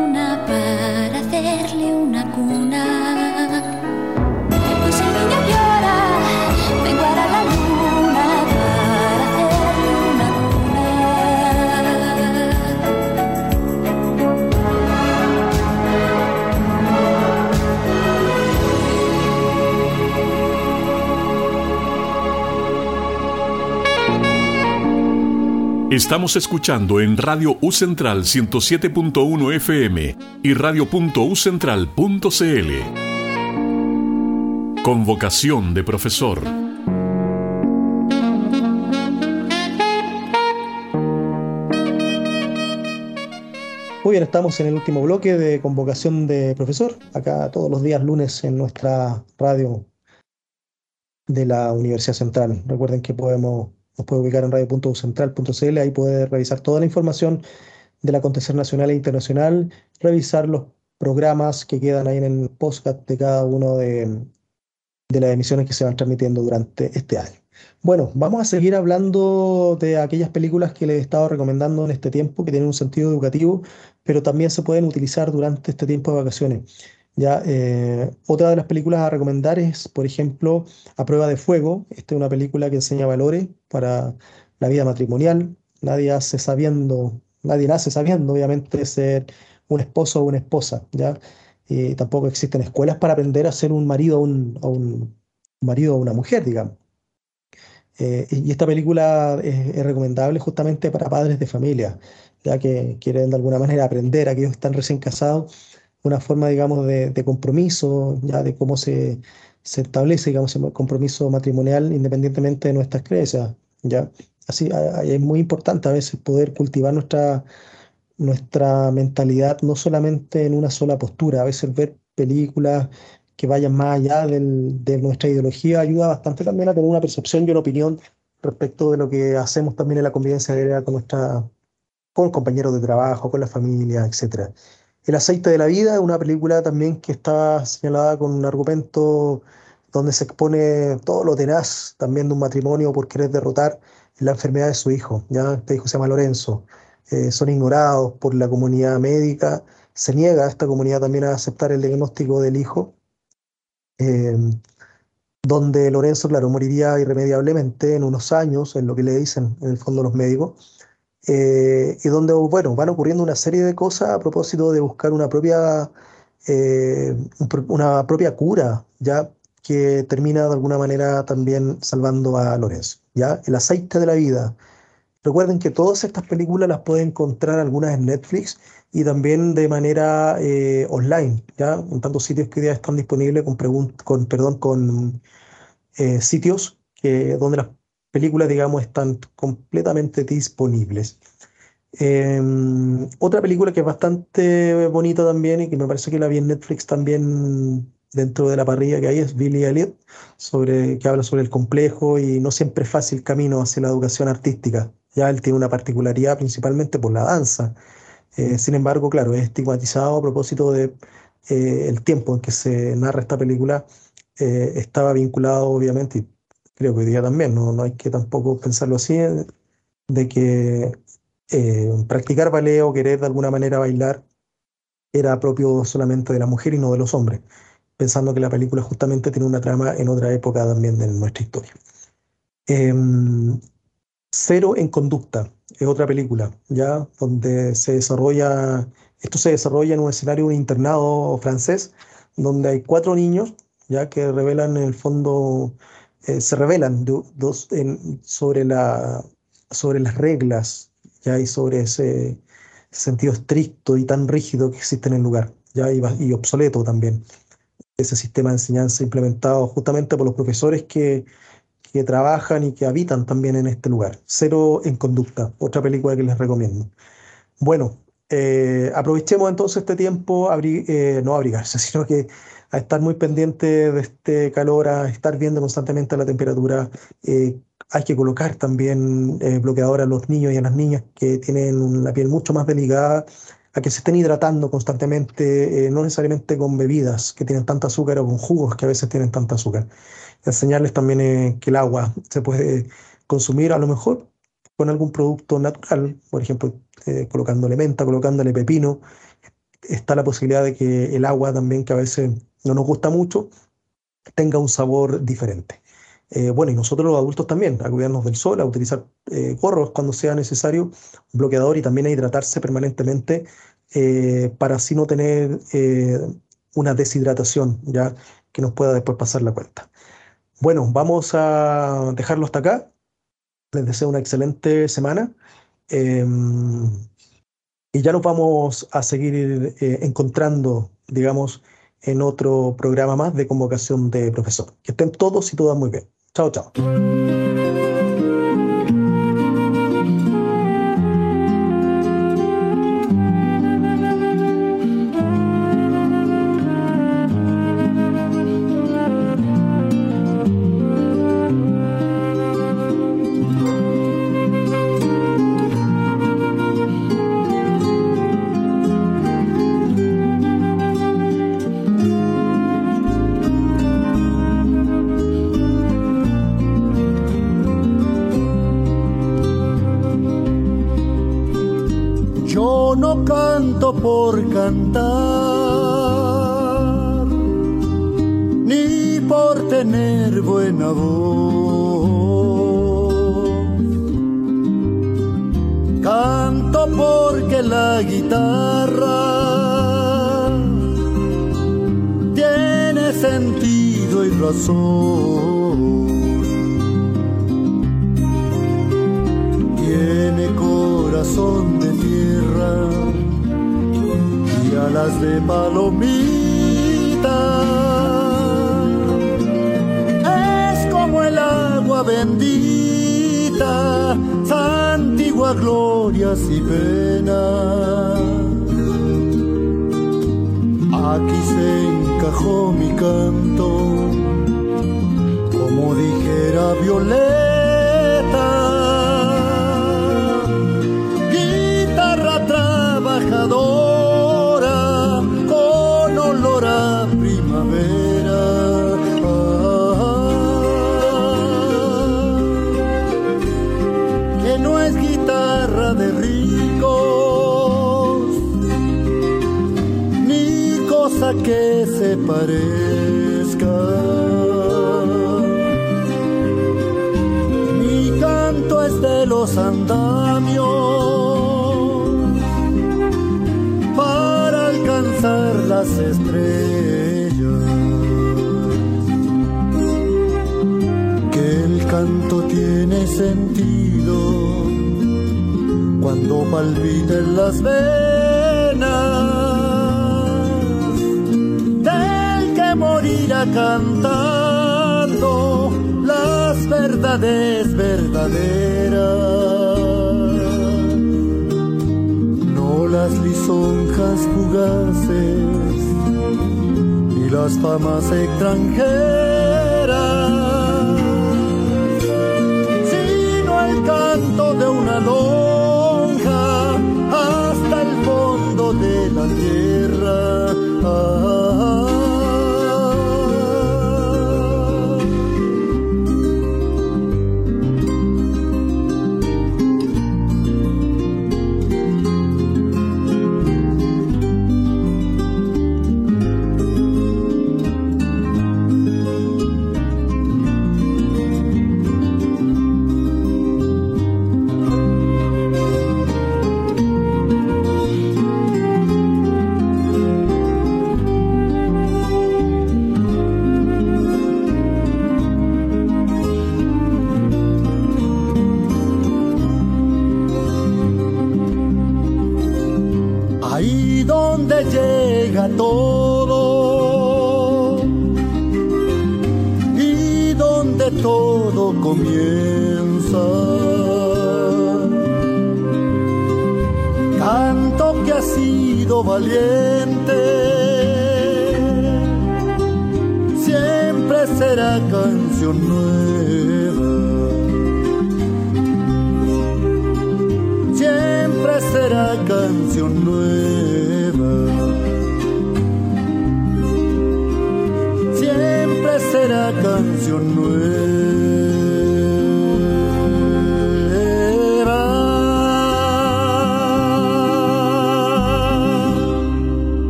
Speaker 2: Estamos escuchando en Radio U Central 107.1 FM y radio.ucentral.cl. Convocación de profesor.
Speaker 3: Muy bien, estamos en el último bloque de convocación de profesor, acá todos los días lunes en nuestra radio de la Universidad Central. Recuerden que podemos nos puede ubicar en radio.central.cl, ahí puede revisar toda la información del acontecer nacional e internacional, revisar los programas que quedan ahí en el podcast de cada uno de, de las emisiones que se van transmitiendo durante este año. Bueno, vamos a seguir hablando de aquellas películas que les he estado recomendando en este tiempo, que tienen un sentido educativo, pero también se pueden utilizar durante este tiempo de vacaciones. Ya, eh, otra de las películas a recomendar es, por ejemplo, A Prueba de Fuego. Esta es una película que enseña valores para la vida matrimonial. Nadie hace sabiendo, nadie nace sabiendo, obviamente, ser un esposo o una esposa, ¿ya? Y tampoco existen escuelas para aprender a ser un marido o un, marido o una mujer, digamos. Eh, y esta película es, recomendable justamente para padres de familia, ya que quieren de alguna manera aprender, aquellos que están recién casados, una forma, digamos, de, compromiso, ya de cómo se, se establece, digamos, el compromiso matrimonial independientemente de nuestras creencias, ya. Así, es muy importante a veces poder cultivar nuestra, nuestra mentalidad no solamente en una sola postura, a veces ver películas que vayan más allá de nuestra ideología ayuda bastante también a tener una percepción y una opinión respecto de lo que hacemos también en la convivencia diaria con nuestra con compañeros de trabajo, con la familia, etcétera. El aceite de la vida es una película también que está señalada con un argumento donde se expone todo lo tenaz también de un matrimonio por querer derrotar la enfermedad de su hijo. ¿ya? Este hijo se llama Lorenzo. Eh, son ignorados por la comunidad médica. Se niega a esta comunidad también a aceptar el diagnóstico del hijo. Eh, donde Lorenzo, claro, moriría irremediablemente en unos años, en lo que le dicen en el fondo los médicos. Eh, y donde, bueno, van ocurriendo una serie de cosas a propósito de buscar una propia, eh, una propia cura, ya que termina de alguna manera también salvando a Lorenzo, ya el aceite de la vida. Recuerden que todas estas películas las pueden encontrar algunas en Netflix y también de manera eh, online, ya en tantos sitios que ya están disponibles con, con, perdón, con sitios que, donde las películas, digamos, están completamente disponibles. Em, otra película que es bastante bonita también y que me parece que la vi en Netflix también dentro de la parrilla que hay es Billy Elliot, sobre, que habla sobre el complejo y no siempre fácil camino hacia la educación artística. Ya él tiene una particularidad principalmente por la danza. Eh, sin embargo, claro, es estigmatizado a propósito de eh, el tiempo en que se narra esta película. Eh, estaba vinculado, obviamente, creo que hoy día también, no, no hay que tampoco pensarlo así, de que eh, practicar ballet o querer de alguna manera bailar era propio solamente de la mujer y no de los hombres, pensando que la película justamente tiene una trama en otra época también de nuestra historia. Em, Cero en conducta es otra película, ya donde se desarrolla, esto se desarrolla en un escenario internado francés, donde hay cuatro niños, ya que revelan en el fondo eh, se revelan dos, sobre, la, sobre las reglas ¿ya? y sobre ese sentido estricto y tan rígido que existe en el lugar ¿ya? Y, y obsoleto también. Ese sistema de enseñanza implementado justamente por los profesores que, que trabajan y que habitan también en este lugar. Cero en conducta, otra película que les recomiendo. Bueno, eh, aprovechemos entonces este tiempo, eh, no abrigarse, (laughs) sino que a estar muy pendiente de este calor, a estar viendo constantemente la temperatura. Eh, hay que colocar también eh, bloqueador a los niños y a las niñas que tienen la piel mucho más delicada.
Speaker 6: a que se estén hidratando constantemente, eh, no necesariamente con bebidas que tienen tanta azúcar o con jugos que a veces tienen tanta azúcar. Enseñarles también eh, que el agua se puede consumir a lo mejor con algún producto natural, por ejemplo, eh, colocándole menta, colocándole pepino. Está la posibilidad de que el agua también, que a veces no nos gusta mucho, tenga un sabor diferente. Eh, bueno, y nosotros los adultos también, a cuidarnos del sol, a utilizar eh, gorros cuando sea necesario, bloqueador y también a hidratarse permanentemente eh, para así no tener una deshidratación ya que nos pueda después pasar la cuenta. Bueno, vamos a dejarlo hasta acá. Les deseo una excelente semana. Em, y ya nos vamos a seguir encontrando, digamos, en otro programa más de convocación de profesor. Que estén todos y todas muy bien. Chao, chao.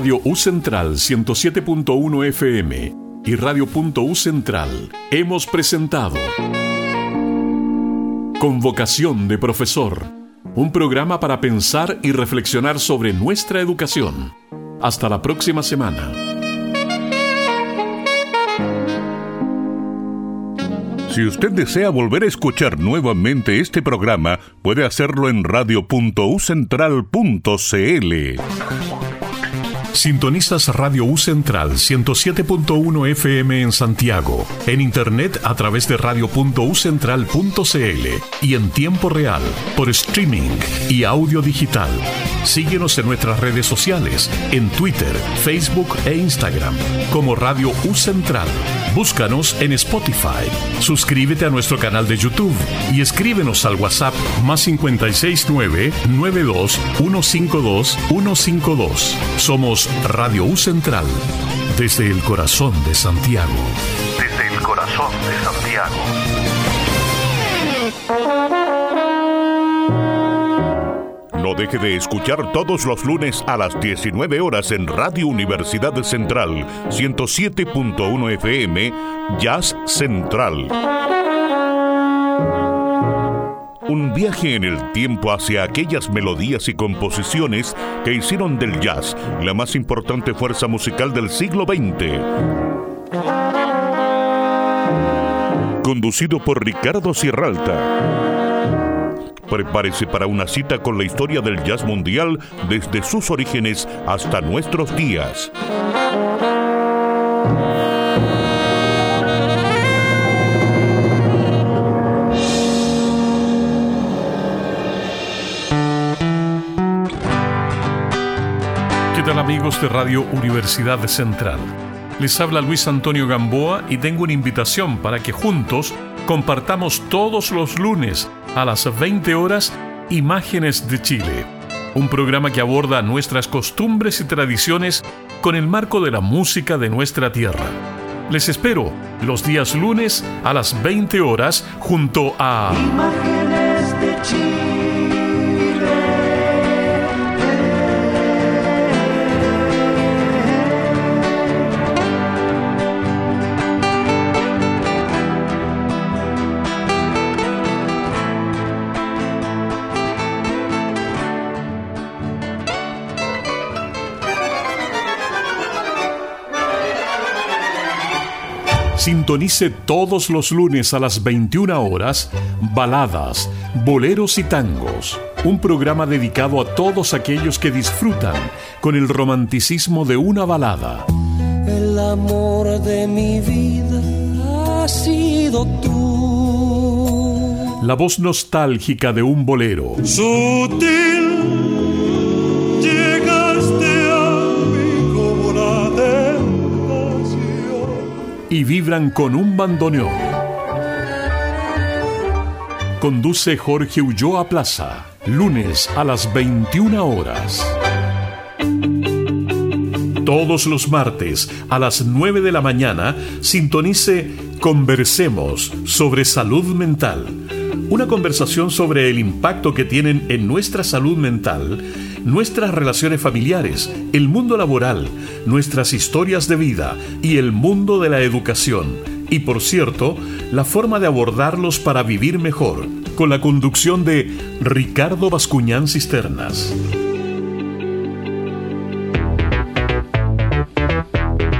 Speaker 2: Radio U Central 107.1 FM y Radio U Central hemos presentado Convocación de Profesor, un programa para pensar y reflexionar sobre nuestra educación. Hasta la próxima semana.
Speaker 7: Si usted desea volver a escuchar nuevamente este programa, puede hacerlo en radio.ucentral.cl.
Speaker 2: Sintonizas Radio U Central 107.1 FM en Santiago, en internet a través de radio.ucentral.cl y en tiempo real por streaming y audio digital. Síguenos en nuestras redes sociales, en Twitter, Facebook e Instagram como Radio U Central. Búscanos en Spotify. Suscríbete a nuestro canal de YouTube y escríbenos al WhatsApp más 569 92 152 152. Somos Radio U Central, desde el corazón de Santiago.
Speaker 7: Desde el corazón de Santiago. Deje de escuchar todos los lunes a las 19 horas en Radio Universidad Central 107.1 FM Jazz Central. Un viaje en el tiempo hacia aquellas melodías y composiciones que hicieron del jazz la más importante fuerza musical del siglo XX. Conducido por Ricardo Sierralta. Prepárese para una cita con la historia del jazz mundial desde sus orígenes hasta nuestros días.
Speaker 2: ¿Qué tal amigos de Radio Universidad Central? Les habla Luis Antonio Gamboa y tengo una invitación para que juntos compartamos todos los lunes a las 20 horas Imágenes de Chile, un programa que aborda nuestras costumbres y tradiciones con el marco de la música de nuestra tierra. Les espero los días lunes a las 20 horas junto a
Speaker 4: Imágenes de Chile.
Speaker 2: Sintonice todos los lunes a las 21 horas Baladas, Boleros y Tangos, un programa dedicado a todos aquellos que disfrutan con el romanticismo de una balada.
Speaker 4: El amor de mi vida ha sido tú.
Speaker 2: La voz nostálgica de un bolero.
Speaker 8: Sutil,
Speaker 2: y vibran con un bandoneón. Conduce Jorge Ulloa Plaza, lunes a las 21 horas. Todos los martes a las 9 de la mañana sintonice Conversemos sobre salud mental. Una conversación sobre el impacto que tienen en nuestra salud mental nuestras relaciones familiares, el mundo laboral, nuestras historias de vida y el mundo de la educación. Y por cierto, la forma de abordarlos para vivir mejor, con la conducción de Ricardo Bascuñán Cisternas.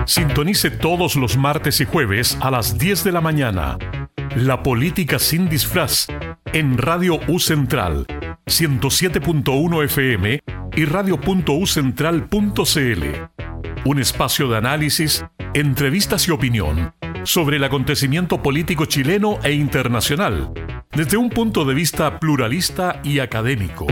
Speaker 2: Sintonice todos los martes y jueves a las 10 de la mañana. La política sin disfraz en Radio U Central 107.1 FM y radio.ucentral.cl. Un espacio de análisis, entrevistas y opinión sobre el acontecimiento político chileno e internacional desde un punto de vista pluralista y académico.